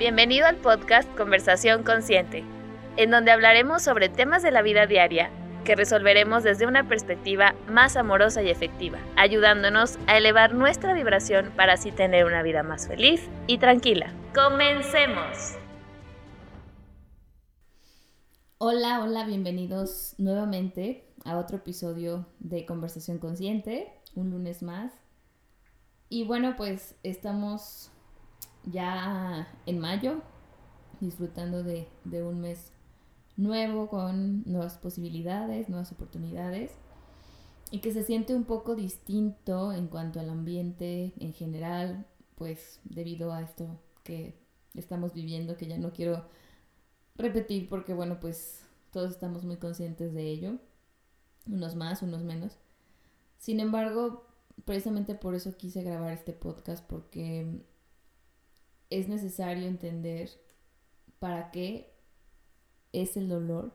Bienvenido al podcast Conversación Consciente, en donde hablaremos sobre temas de la vida diaria que resolveremos desde una perspectiva más amorosa y efectiva, ayudándonos a elevar nuestra vibración para así tener una vida más feliz y tranquila. ¡Comencemos! Hola, hola, bienvenidos nuevamente a otro episodio de Conversación Consciente, un lunes más. Y bueno, pues estamos ya en mayo, disfrutando de, de un mes nuevo, con nuevas posibilidades, nuevas oportunidades, y que se siente un poco distinto en cuanto al ambiente en general, pues debido a esto que estamos viviendo, que ya no quiero repetir porque bueno, pues todos estamos muy conscientes de ello, unos más, unos menos. Sin embargo, precisamente por eso quise grabar este podcast, porque es necesario entender para qué es el dolor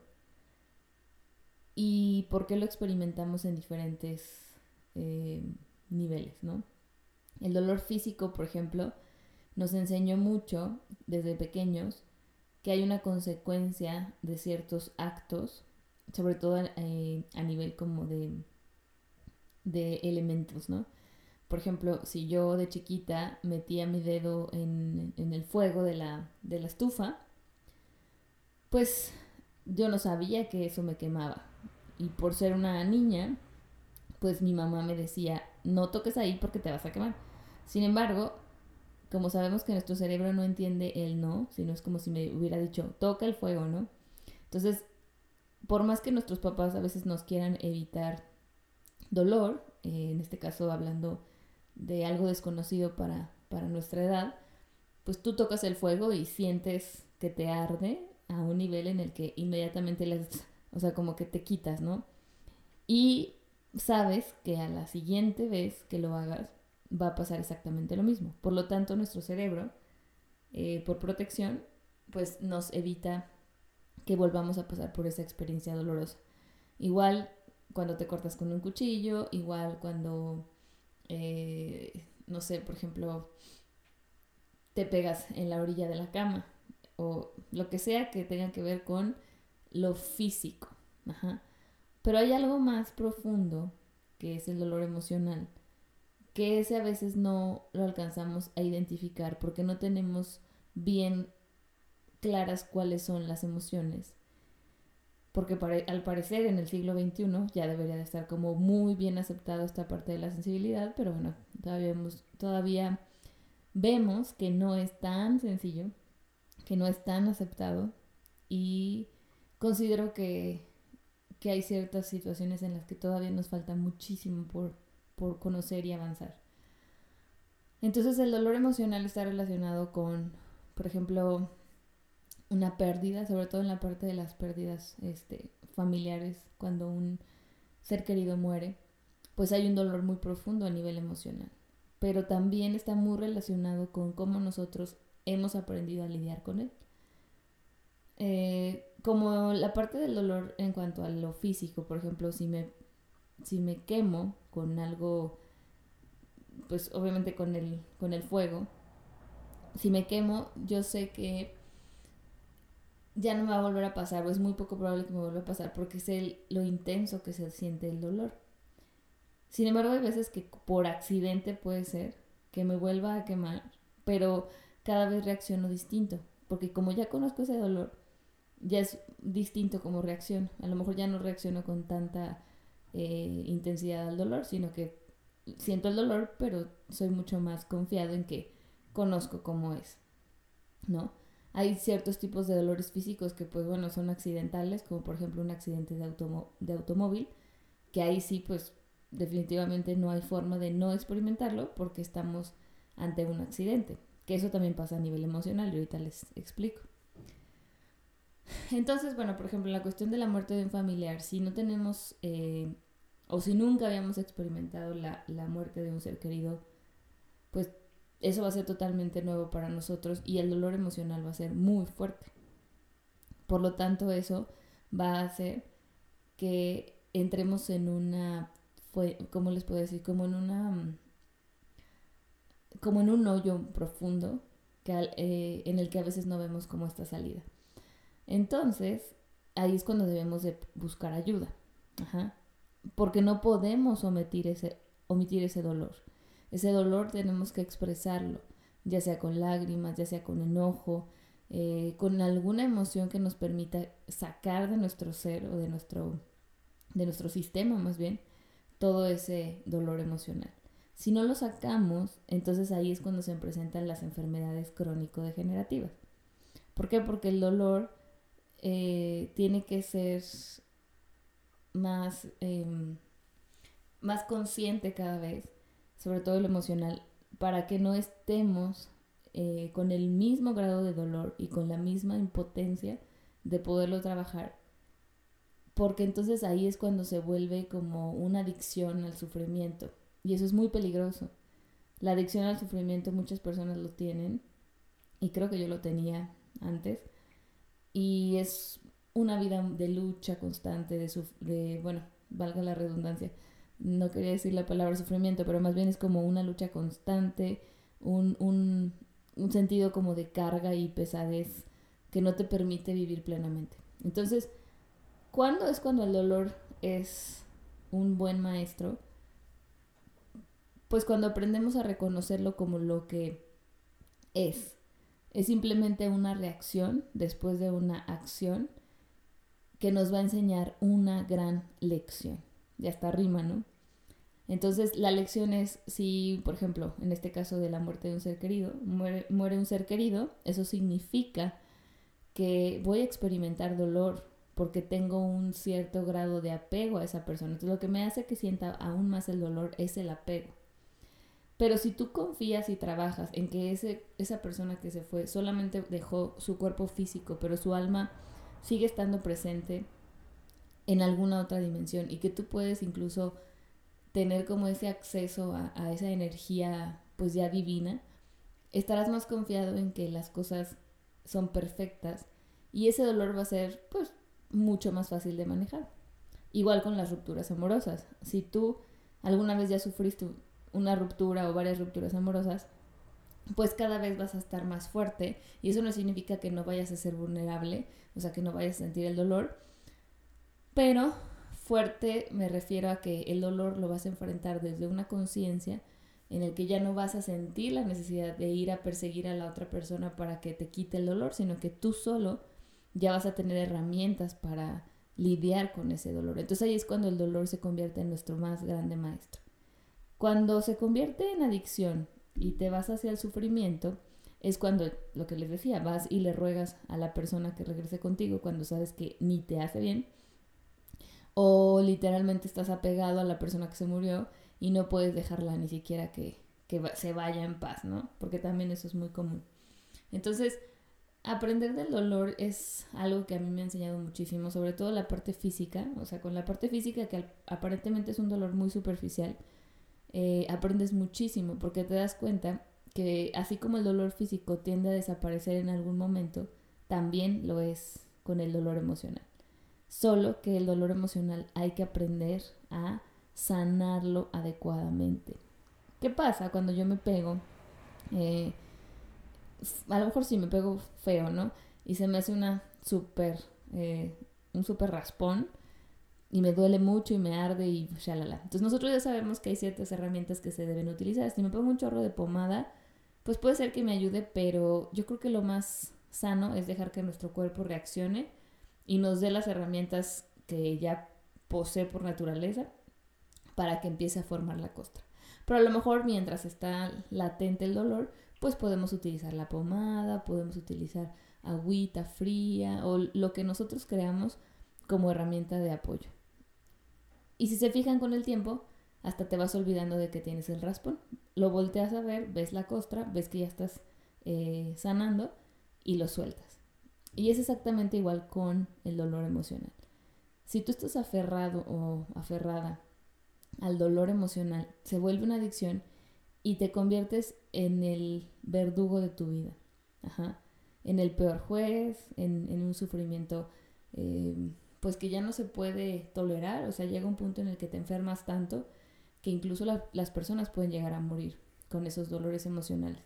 y por qué lo experimentamos en diferentes eh, niveles, ¿no? El dolor físico, por ejemplo, nos enseñó mucho desde pequeños que hay una consecuencia de ciertos actos, sobre todo eh, a nivel como de, de elementos, ¿no? Por ejemplo, si yo de chiquita metía mi dedo en, en el fuego de la, de la estufa, pues yo no sabía que eso me quemaba. Y por ser una niña, pues mi mamá me decía, no toques ahí porque te vas a quemar. Sin embargo, como sabemos que nuestro cerebro no entiende el no, sino es como si me hubiera dicho, toca el fuego, ¿no? Entonces, por más que nuestros papás a veces nos quieran evitar dolor, eh, en este caso hablando de algo desconocido para, para nuestra edad, pues tú tocas el fuego y sientes que te arde a un nivel en el que inmediatamente les, o sea, como que te quitas, ¿no? Y sabes que a la siguiente vez que lo hagas va a pasar exactamente lo mismo. Por lo tanto, nuestro cerebro, eh, por protección, pues nos evita que volvamos a pasar por esa experiencia dolorosa. Igual cuando te cortas con un cuchillo, igual cuando, eh, no sé, por ejemplo, te pegas en la orilla de la cama o lo que sea que tenga que ver con lo físico. Pero hay algo más profundo que es el dolor emocional, que ese a veces no lo alcanzamos a identificar porque no tenemos bien claras cuáles son las emociones. Porque al parecer en el siglo XXI ya debería de estar como muy bien aceptado esta parte de la sensibilidad, pero bueno, todavía todavía vemos que no es tan sencillo que no es tan aceptado y considero que, hay ciertas situaciones en las que todavía nos falta muchísimo por, por conocer y avanzar. Entonces el dolor emocional está relacionado con, por ejemplo, una pérdida, sobre todo en la parte de las pérdidas este, familiares, cuando un ser querido muere, pues hay un dolor muy profundo a nivel emocional. Pero también está muy relacionado con cómo nosotros hemos aprendido a lidiar con él. Eh, como la parte del dolor en cuanto a lo físico, por ejemplo, si me, si me quemo con algo, pues obviamente con el, con el fuego, si me quemo, yo sé que ya no me va a volver a pasar, o es muy poco probable que me vuelva a pasar, porque sé lo intenso que se siente el dolor. Sin embargo, hay veces que por accidente puede ser que me vuelva a quemar, pero cada vez reacciono distinto, porque como ya conozco ese dolor, ya es distinto como reacción. A lo mejor ya no reacciono con tanta eh, intensidad al dolor, sino que siento el dolor, pero soy mucho más confiado en que conozco cómo es, ¿no? Hay ciertos tipos de dolores físicos que, pues bueno, son accidentales, como por ejemplo un accidente de, de automóvil, que ahí sí, pues definitivamente no hay forma de no experimentarlo porque estamos ante un accidente. Que eso también pasa a nivel emocional y ahorita les explico. Entonces, bueno, por ejemplo, la cuestión de la muerte de un familiar, si no tenemos eh, o si nunca habíamos experimentado la, la muerte de un ser querido, pues eso va a ser totalmente nuevo para nosotros y el dolor emocional va a ser muy fuerte. Por lo tanto, eso va a hacer que entremos en una, ¿cómo les puedo decir? Como en una como en un hoyo profundo que, eh, en el que a veces no vemos como esta salida. Entonces, ahí es cuando debemos de buscar ayuda. Porque no podemos omitir ese, omitir ese dolor. Ese dolor tenemos que expresarlo, ya sea con lágrimas, ya sea con enojo, eh, con alguna emoción que nos permita sacar de nuestro ser o de nuestro, de nuestro sistema más bien todo ese dolor emocional. Si no lo sacamos, entonces ahí es cuando se presentan las enfermedades crónico-degenerativas. ¿Por qué? Porque el dolor eh, tiene que ser más, em, más consciente cada vez, sobre todo lo emocional, para que no estemos eh, con el mismo grado de dolor y con la misma impotencia de poderlo trabajar, porque entonces ahí es cuando se vuelve como una adicción al sufrimiento y eso es muy peligroso. La adicción al sufrimiento muchas personas lo tienen y creo que yo lo tenía antes y es una vida de lucha constante, de, de bueno, valga la redundancia, no quería decir la palabra sufrimiento, pero más bien es como una lucha constante, un, un, un sentido como de carga y pesadez que no te permite vivir plenamente. Entonces, ¿cuándo es cuando el dolor es un buen maestro? Pues cuando aprendemos a reconocerlo como lo que es. Es simplemente una reacción después de una acción que nos va a enseñar una gran lección. Ya está rima, ¿no? Entonces la lección es si, por ejemplo, en este caso de la muerte de un ser querido, muere, un ser querido, eso significa que voy a experimentar dolor porque tengo un cierto grado de apego a esa persona. Entonces lo que me hace que sienta aún más el dolor es el apego. Pero si tú confías y trabajas en que ese, esa persona que se fue solamente dejó su cuerpo físico, pero su alma sigue estando presente en alguna otra dimensión y que tú puedes incluso tener como ese acceso a, esa energía pues ya divina, estarás más confiado en que las cosas son perfectas y ese dolor va a ser pues mucho más fácil de manejar. Igual con las rupturas amorosas. Si tú alguna vez ya sufriste una ruptura o varias rupturas amorosas, pues cada vez vas a estar más fuerte y eso no significa que no vayas a ser vulnerable, o sea, que no vayas a sentir el dolor, pero Fuerte me refiero a que el dolor lo vas a enfrentar desde una conciencia en el que ya no vas a sentir la necesidad de ir a perseguir a la otra persona para que te quite el dolor, sino que tú solo ya vas a tener herramientas para lidiar con ese dolor. Entonces ahí es cuando el dolor se convierte en nuestro más grande maestro. Cuando se convierte en adicción y te vas hacia el sufrimiento, es cuando, lo que les decía, vas y le ruegas a la persona que regrese contigo cuando sabes que ni te hace bien o literalmente estás apegado a la persona que se murió y no puedes dejarla ni siquiera que, se vaya en paz, ¿no? Porque también eso es muy común. Entonces, aprender del dolor es algo que a mí me ha enseñado muchísimo, sobre todo la parte física, o sea, con la parte física que aparentemente es un dolor muy superficial, eh, aprendes muchísimo porque te das cuenta que así como el dolor físico tiende a desaparecer en algún momento, también lo es con el dolor emocional. Solo que el dolor emocional hay que aprender a sanarlo adecuadamente. ¿Qué pasa cuando yo me pego? Eh, a lo mejor sí me pego feo, ¿no? Y se me hace una súper, eh, un súper raspón y me duele mucho y me arde y shalala. Entonces nosotros ya sabemos que hay ciertas herramientas que se deben utilizar. Si me pongo un chorro de pomada, pues puede ser que me ayude, pero yo creo que lo más sano es dejar que nuestro cuerpo reaccione y nos dé las herramientas que ya posee por naturaleza para que empiece a formar la costra. Pero a lo mejor mientras está latente el dolor, pues podemos utilizar la pomada, podemos utilizar agüita fría o lo que nosotros creamos como herramienta de apoyo. Y si se fijan con el tiempo, hasta te vas olvidando de que tienes el raspón. Lo volteas a ver, ves la costra, ves que ya estás eh, sanando y lo sueltas. Y es exactamente igual con el dolor emocional. Si tú estás aferrado o aferrada al dolor emocional, se vuelve una adicción y te conviertes en el verdugo de tu vida. En el peor juez, en, un sufrimiento eh, pues que ya no se puede tolerar. O sea, llega un punto en el que te enfermas tanto que incluso las personas pueden llegar a morir con esos dolores emocionales.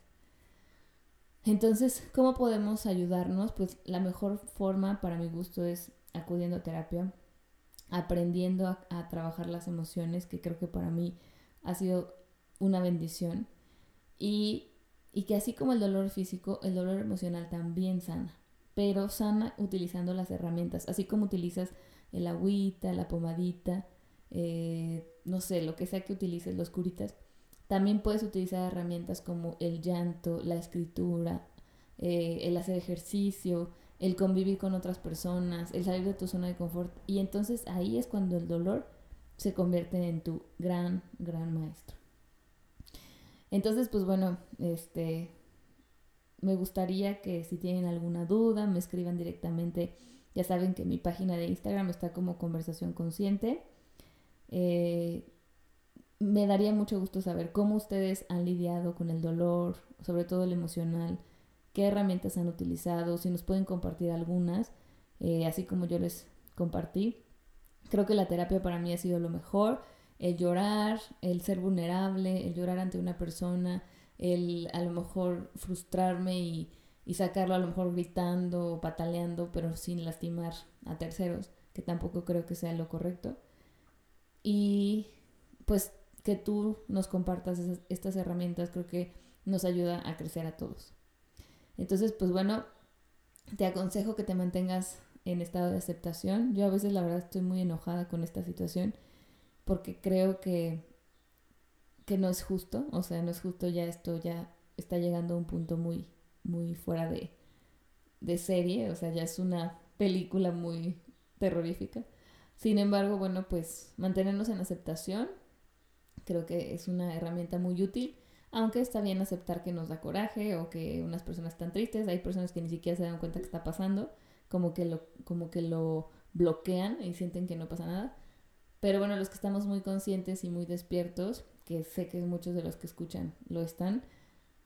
Entonces, ¿cómo podemos ayudarnos? Pues la mejor forma para mi gusto es acudiendo a terapia, aprendiendo a, trabajar las emociones, que creo que para mí ha sido una bendición. Y, y que así como el dolor físico, el dolor emocional también sana, pero sana utilizando las herramientas, así como utilizas el agüita, la pomadita, eh, no sé, lo que sea que utilices, los curitas. También puedes utilizar herramientas como el llanto, la escritura, eh, el hacer ejercicio, el convivir con otras personas, el salir de tu zona de confort. Y entonces ahí es cuando el dolor se convierte en tu gran, gran maestro. Entonces, pues bueno, este, me gustaría que si tienen alguna duda, me escriban directamente. Ya saben que mi página de Instagram está como conversación consciente. Eh, me daría mucho gusto saber cómo ustedes han lidiado con el dolor, sobre todo el emocional, qué herramientas han utilizado, si nos pueden compartir algunas, eh, así como yo les compartí. Creo que la terapia para mí ha sido lo mejor, el llorar, el ser vulnerable, el llorar ante una persona, el a lo mejor frustrarme y, y sacarlo a lo mejor gritando o pataleando, pero sin lastimar a terceros, que tampoco creo que sea lo correcto. Y pues que tú nos compartas estas herramientas creo que nos ayuda a crecer a todos. Entonces, pues bueno, te aconsejo que te mantengas en estado de aceptación. Yo a veces la verdad estoy muy enojada con esta situación porque creo que, que no es justo, o sea, no es justo ya esto ya está llegando a un punto muy, muy fuera de, de serie, o sea, ya es una película muy terrorífica. Sin embargo, bueno, pues mantenernos en aceptación creo que es una herramienta muy útil, aunque está bien aceptar que nos da coraje o que unas personas están tristes, hay personas que ni siquiera se dan cuenta que está pasando, como que lo, como que lo bloquean y sienten que no pasa nada. Pero bueno, los que estamos muy conscientes y muy despiertos, que sé que muchos de los que escuchan lo están,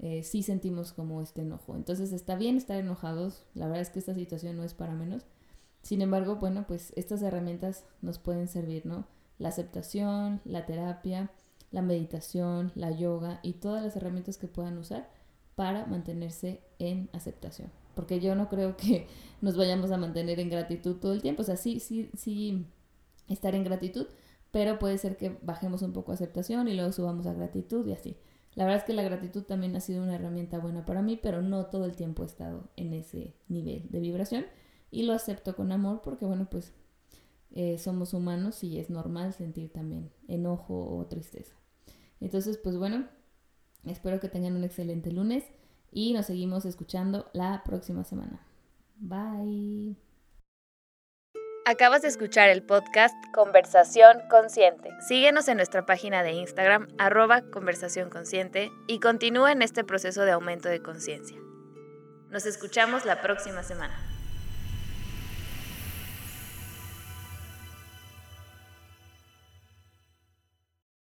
eh, sí sentimos como este enojo. Entonces está bien estar enojados, la verdad es que esta situación no es para menos, sin embargo, bueno, pues estas herramientas nos pueden servir, ¿no? La aceptación, la terapia, la meditación, la yoga y todas las herramientas que puedan usar para mantenerse en aceptación. Porque yo no creo que nos vayamos a mantener en gratitud todo el tiempo. O sea, sí, sí, sí, estar en gratitud, pero puede ser que bajemos un poco aceptación y luego subamos a gratitud y así. La verdad es que la gratitud también ha sido una herramienta buena para mí, pero no todo el tiempo he estado en ese nivel de vibración y lo acepto con amor porque, bueno, pues eh, somos humanos y es normal sentir también enojo o tristeza. Entonces, pues bueno, espero que tengan un excelente lunes y nos seguimos escuchando la próxima semana. Bye. Acabas de escuchar el podcast Conversación Consciente. Síguenos en nuestra página de Instagram, arroba conversación consciente, y continúa en este proceso de aumento de conciencia. Nos escuchamos la próxima semana.